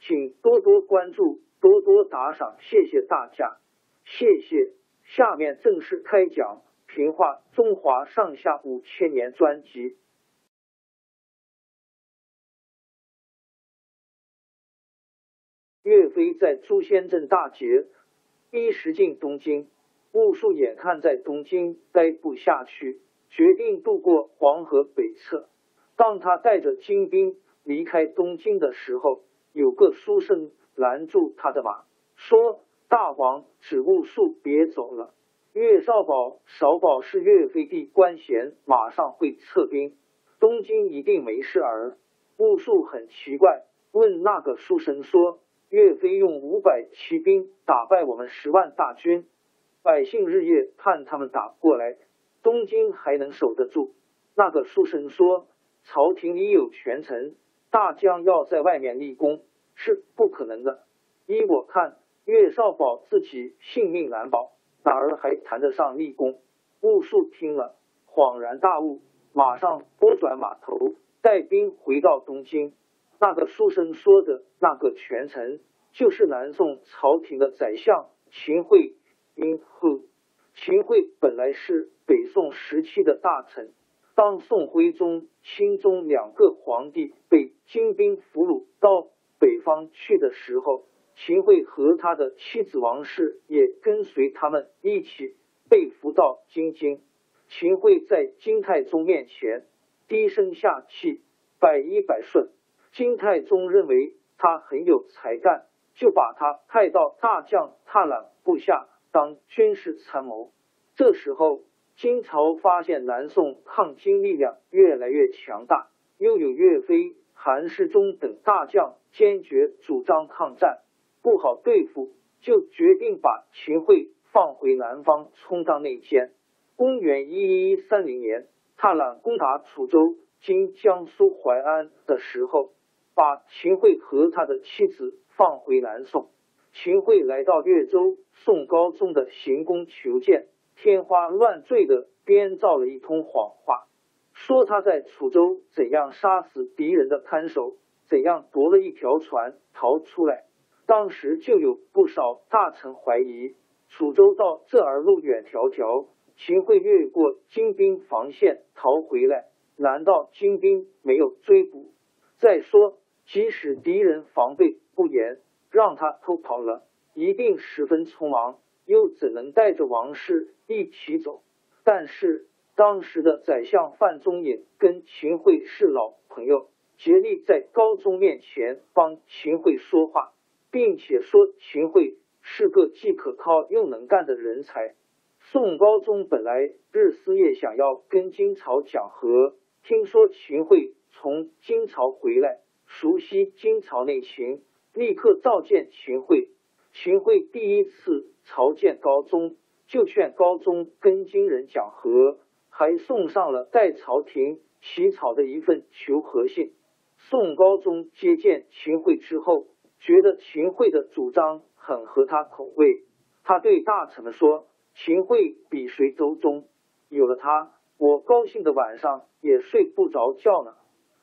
请多多关注，多多打赏，谢谢大家，谢谢。下面正式开讲《评话中华上下五千年》专辑。岳飞在朱仙镇大捷，一时进东京。兀术眼看在东京待不下去，决定渡过黄河北侧。当他带着精兵离开东京的时候，有个书生拦住他的马，说：“大王指兀术别走了。岳少保、少保是岳飞的官衔，马上会撤兵，东京一定没事儿。”兀术很奇怪，问那个书生说：“岳飞用五百骑兵打败我们十万大军，百姓日夜盼他们打过来，东京还能守得住？”那个书生说：“朝廷里有权臣。”大将要在外面立功是不可能的。依我看，岳少保自己性命难保，哪儿还谈得上立功？兀术听了，恍然大悟，马上拨转马头，带兵回到东京。那个书生说的那个权臣，就是南宋朝廷的宰相秦桧。因后，秦桧本来是北宋时期的大臣。当宋徽宗、钦宗两个皇帝被金兵俘虏到北方去的时候，秦桧和他的妻子王氏也跟随他们一起被俘到京津。秦桧在金太宗面前低声下气，百依百顺。金太宗认为他很有才干，就把他派到大将踏懒部下当军事参谋。这时候。金朝发现南宋抗金力量越来越强大，又有岳飞、韩世忠等大将坚决主张抗战，不好对付，就决定把秦桧放回南方充当内奸。公元一一三零年，踏懒攻打楚州（今江苏淮安）的时候，把秦桧和他的妻子放回南宋。秦桧来到越州宋高宗的行宫求见。天花乱坠的编造了一通谎话，说他在楚州怎样杀死敌人的看守，怎样夺了一条船逃出来。当时就有不少大臣怀疑，楚州到这儿路远迢迢，秦桧越过金兵防线逃回来，难道金兵没有追捕？再说，即使敌人防备不严，让他偷跑了，一定十分匆忙。又怎能带着王氏一起走？但是当时的宰相范仲淹跟秦桧是老朋友，竭力在高宗面前帮秦桧说话，并且说秦桧是个既可靠又能干的人才。宋高宗本来日思夜想要跟金朝讲和，听说秦桧从金朝回来，熟悉金朝内情，立刻召见秦桧。秦桧第一次朝见高宗，就劝高宗跟金人讲和，还送上了代朝廷起草的一份求和信。宋高宗接见秦桧之后，觉得秦桧的主张很合他口味。他对大臣们说：“秦桧比谁都忠，有了他，我高兴的晚上也睡不着觉呢。”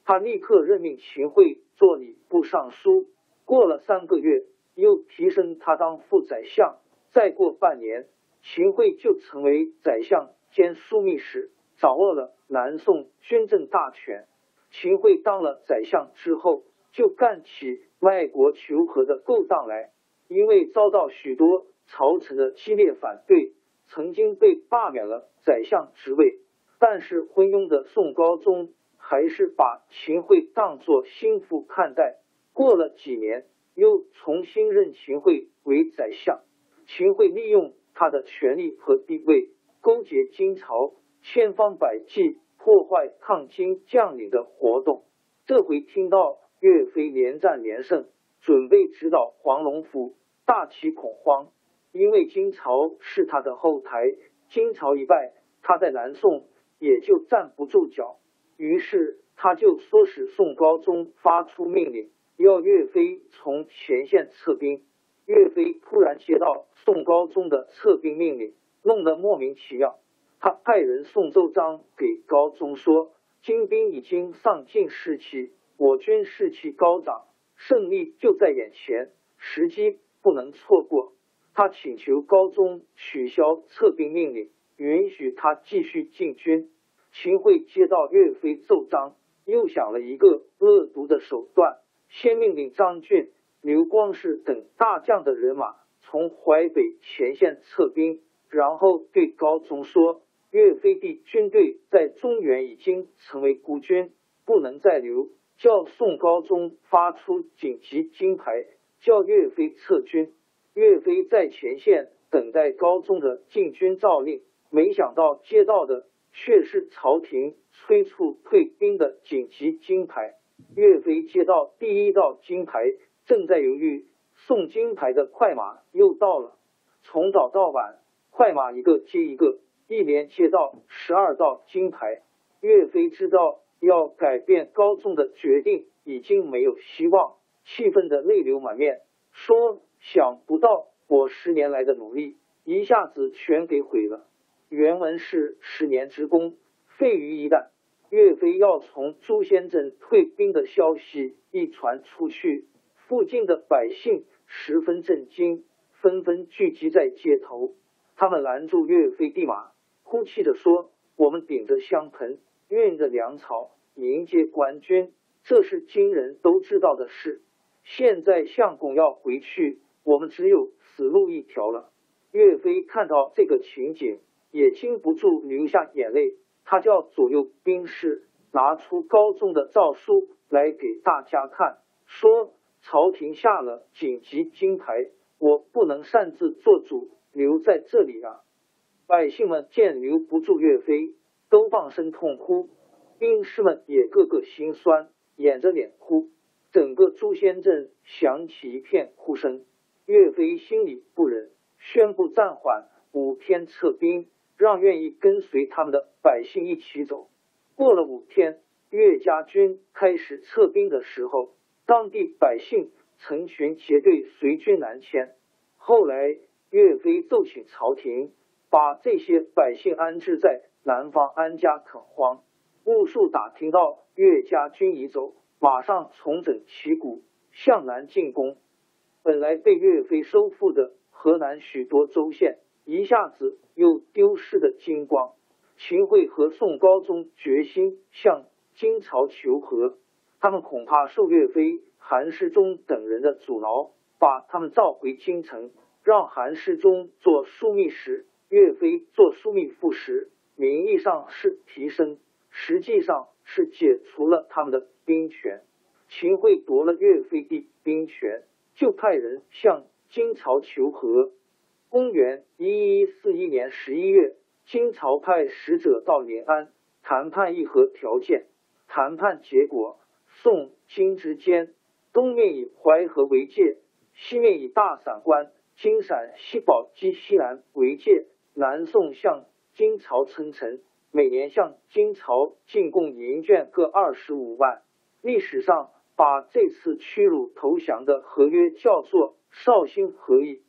他立刻任命秦桧做礼部尚书。过了三个月，又提升他当副宰相。再过半年，秦桧就成为宰相兼枢密使，掌握了南宋军政大权。秦桧当了宰相之后，就干起外国求和的勾当来，因为遭到许多。朝臣的激烈反对，曾经被罢免了宰相职位。但是昏庸的宋高宗还是把秦桧当作心腹看待。过了几年，又重新任秦桧为宰相。秦桧利用他的权力和地位，勾结金朝，千方百计破坏抗金将领的活动。这回听到岳飞连战连胜，准备直捣黄龙府，大起恐慌。因为金朝是他的后台，金朝一败，他在南宋也就站不住脚。于是他就唆使宋高宗发出命令，要岳飞从前线撤兵。岳飞突然接到宋高宗的撤兵命令，弄得莫名其妙。他派人送奏章给高宗说：“金兵已经上进士气，我军士气高涨，胜利就在眼前，时机不能错过。”他请求高宗取消撤兵命令，允许他继续进军。秦桧接到岳飞奏章，又想了一个恶毒的手段，先命令张俊、刘光世等大将的人马从淮北前线撤兵，然后对高宗说：“岳飞的军队在中原已经成为孤军，不能再留。”叫宋高宗发出紧急金牌，叫岳飞撤军。岳飞在前线等待高宗的进军诏令，没想到接到的却是朝廷催促退兵的紧急金牌。岳飞接到第一道金牌，正在犹豫，送金牌的快马又到了。从早到晚，快马一个接一个，一连接到十二道金牌。岳飞知道要改变高宗的决定已经没有希望，气愤的泪流满面，说。想不到我十年来的努力一下子全给毁了。原文是十年之功废于一旦。岳飞要从朱仙镇退兵的消息一传出去，附近的百姓十分震惊，纷纷聚集在街头。他们拦住岳飞的马，哭泣着说：“我们顶着香盆，运着粮草迎接官军，这是今人都知道的事。现在相公要回去。”我们只有死路一条了。岳飞看到这个情景，也禁不住流下眼泪。他叫左右兵士拿出高宗的诏书来给大家看，说：“朝廷下了紧急金牌，我不能擅自做主，留在这里啊！”百姓们见留不住岳飞，都放声痛哭。兵士们也个个心酸，掩着脸哭。整个朱仙镇响起一片哭声。岳飞心里不忍，宣布暂缓五天撤兵，让愿意跟随他们的百姓一起走。过了五天，岳家军开始撤兵的时候，当地百姓成群结队随军南迁。后来，岳飞奏请朝廷，把这些百姓安置在南方安家垦荒。兀术打听到岳家军已走，马上重整旗鼓，向南进攻。本来被岳飞收复的河南许多州县，一下子又丢失的精光。秦桧和宋高宗决心向金朝求和，他们恐怕受岳飞、韩世忠等人的阻挠，把他们召回京城，让韩世忠做枢密使，岳飞做枢密副使。名义上是提升，实际上是解除了他们的兵权。秦桧夺了岳飞的兵权。就派人向金朝求和。公元一一四一年十一月，金朝派使者到临安谈判议和条件。谈判结果，宋金之间东面以淮河为界，西面以大散关、金陕、西宝鸡、西南为界。南宋向金朝称臣，每年向金朝进贡银绢各二十五万。历史上。把这次屈辱投降的合约叫做绍兴和议。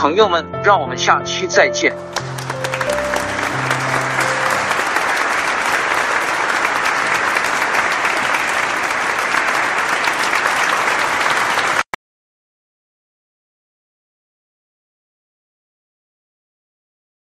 朋友们，让我们下期再见。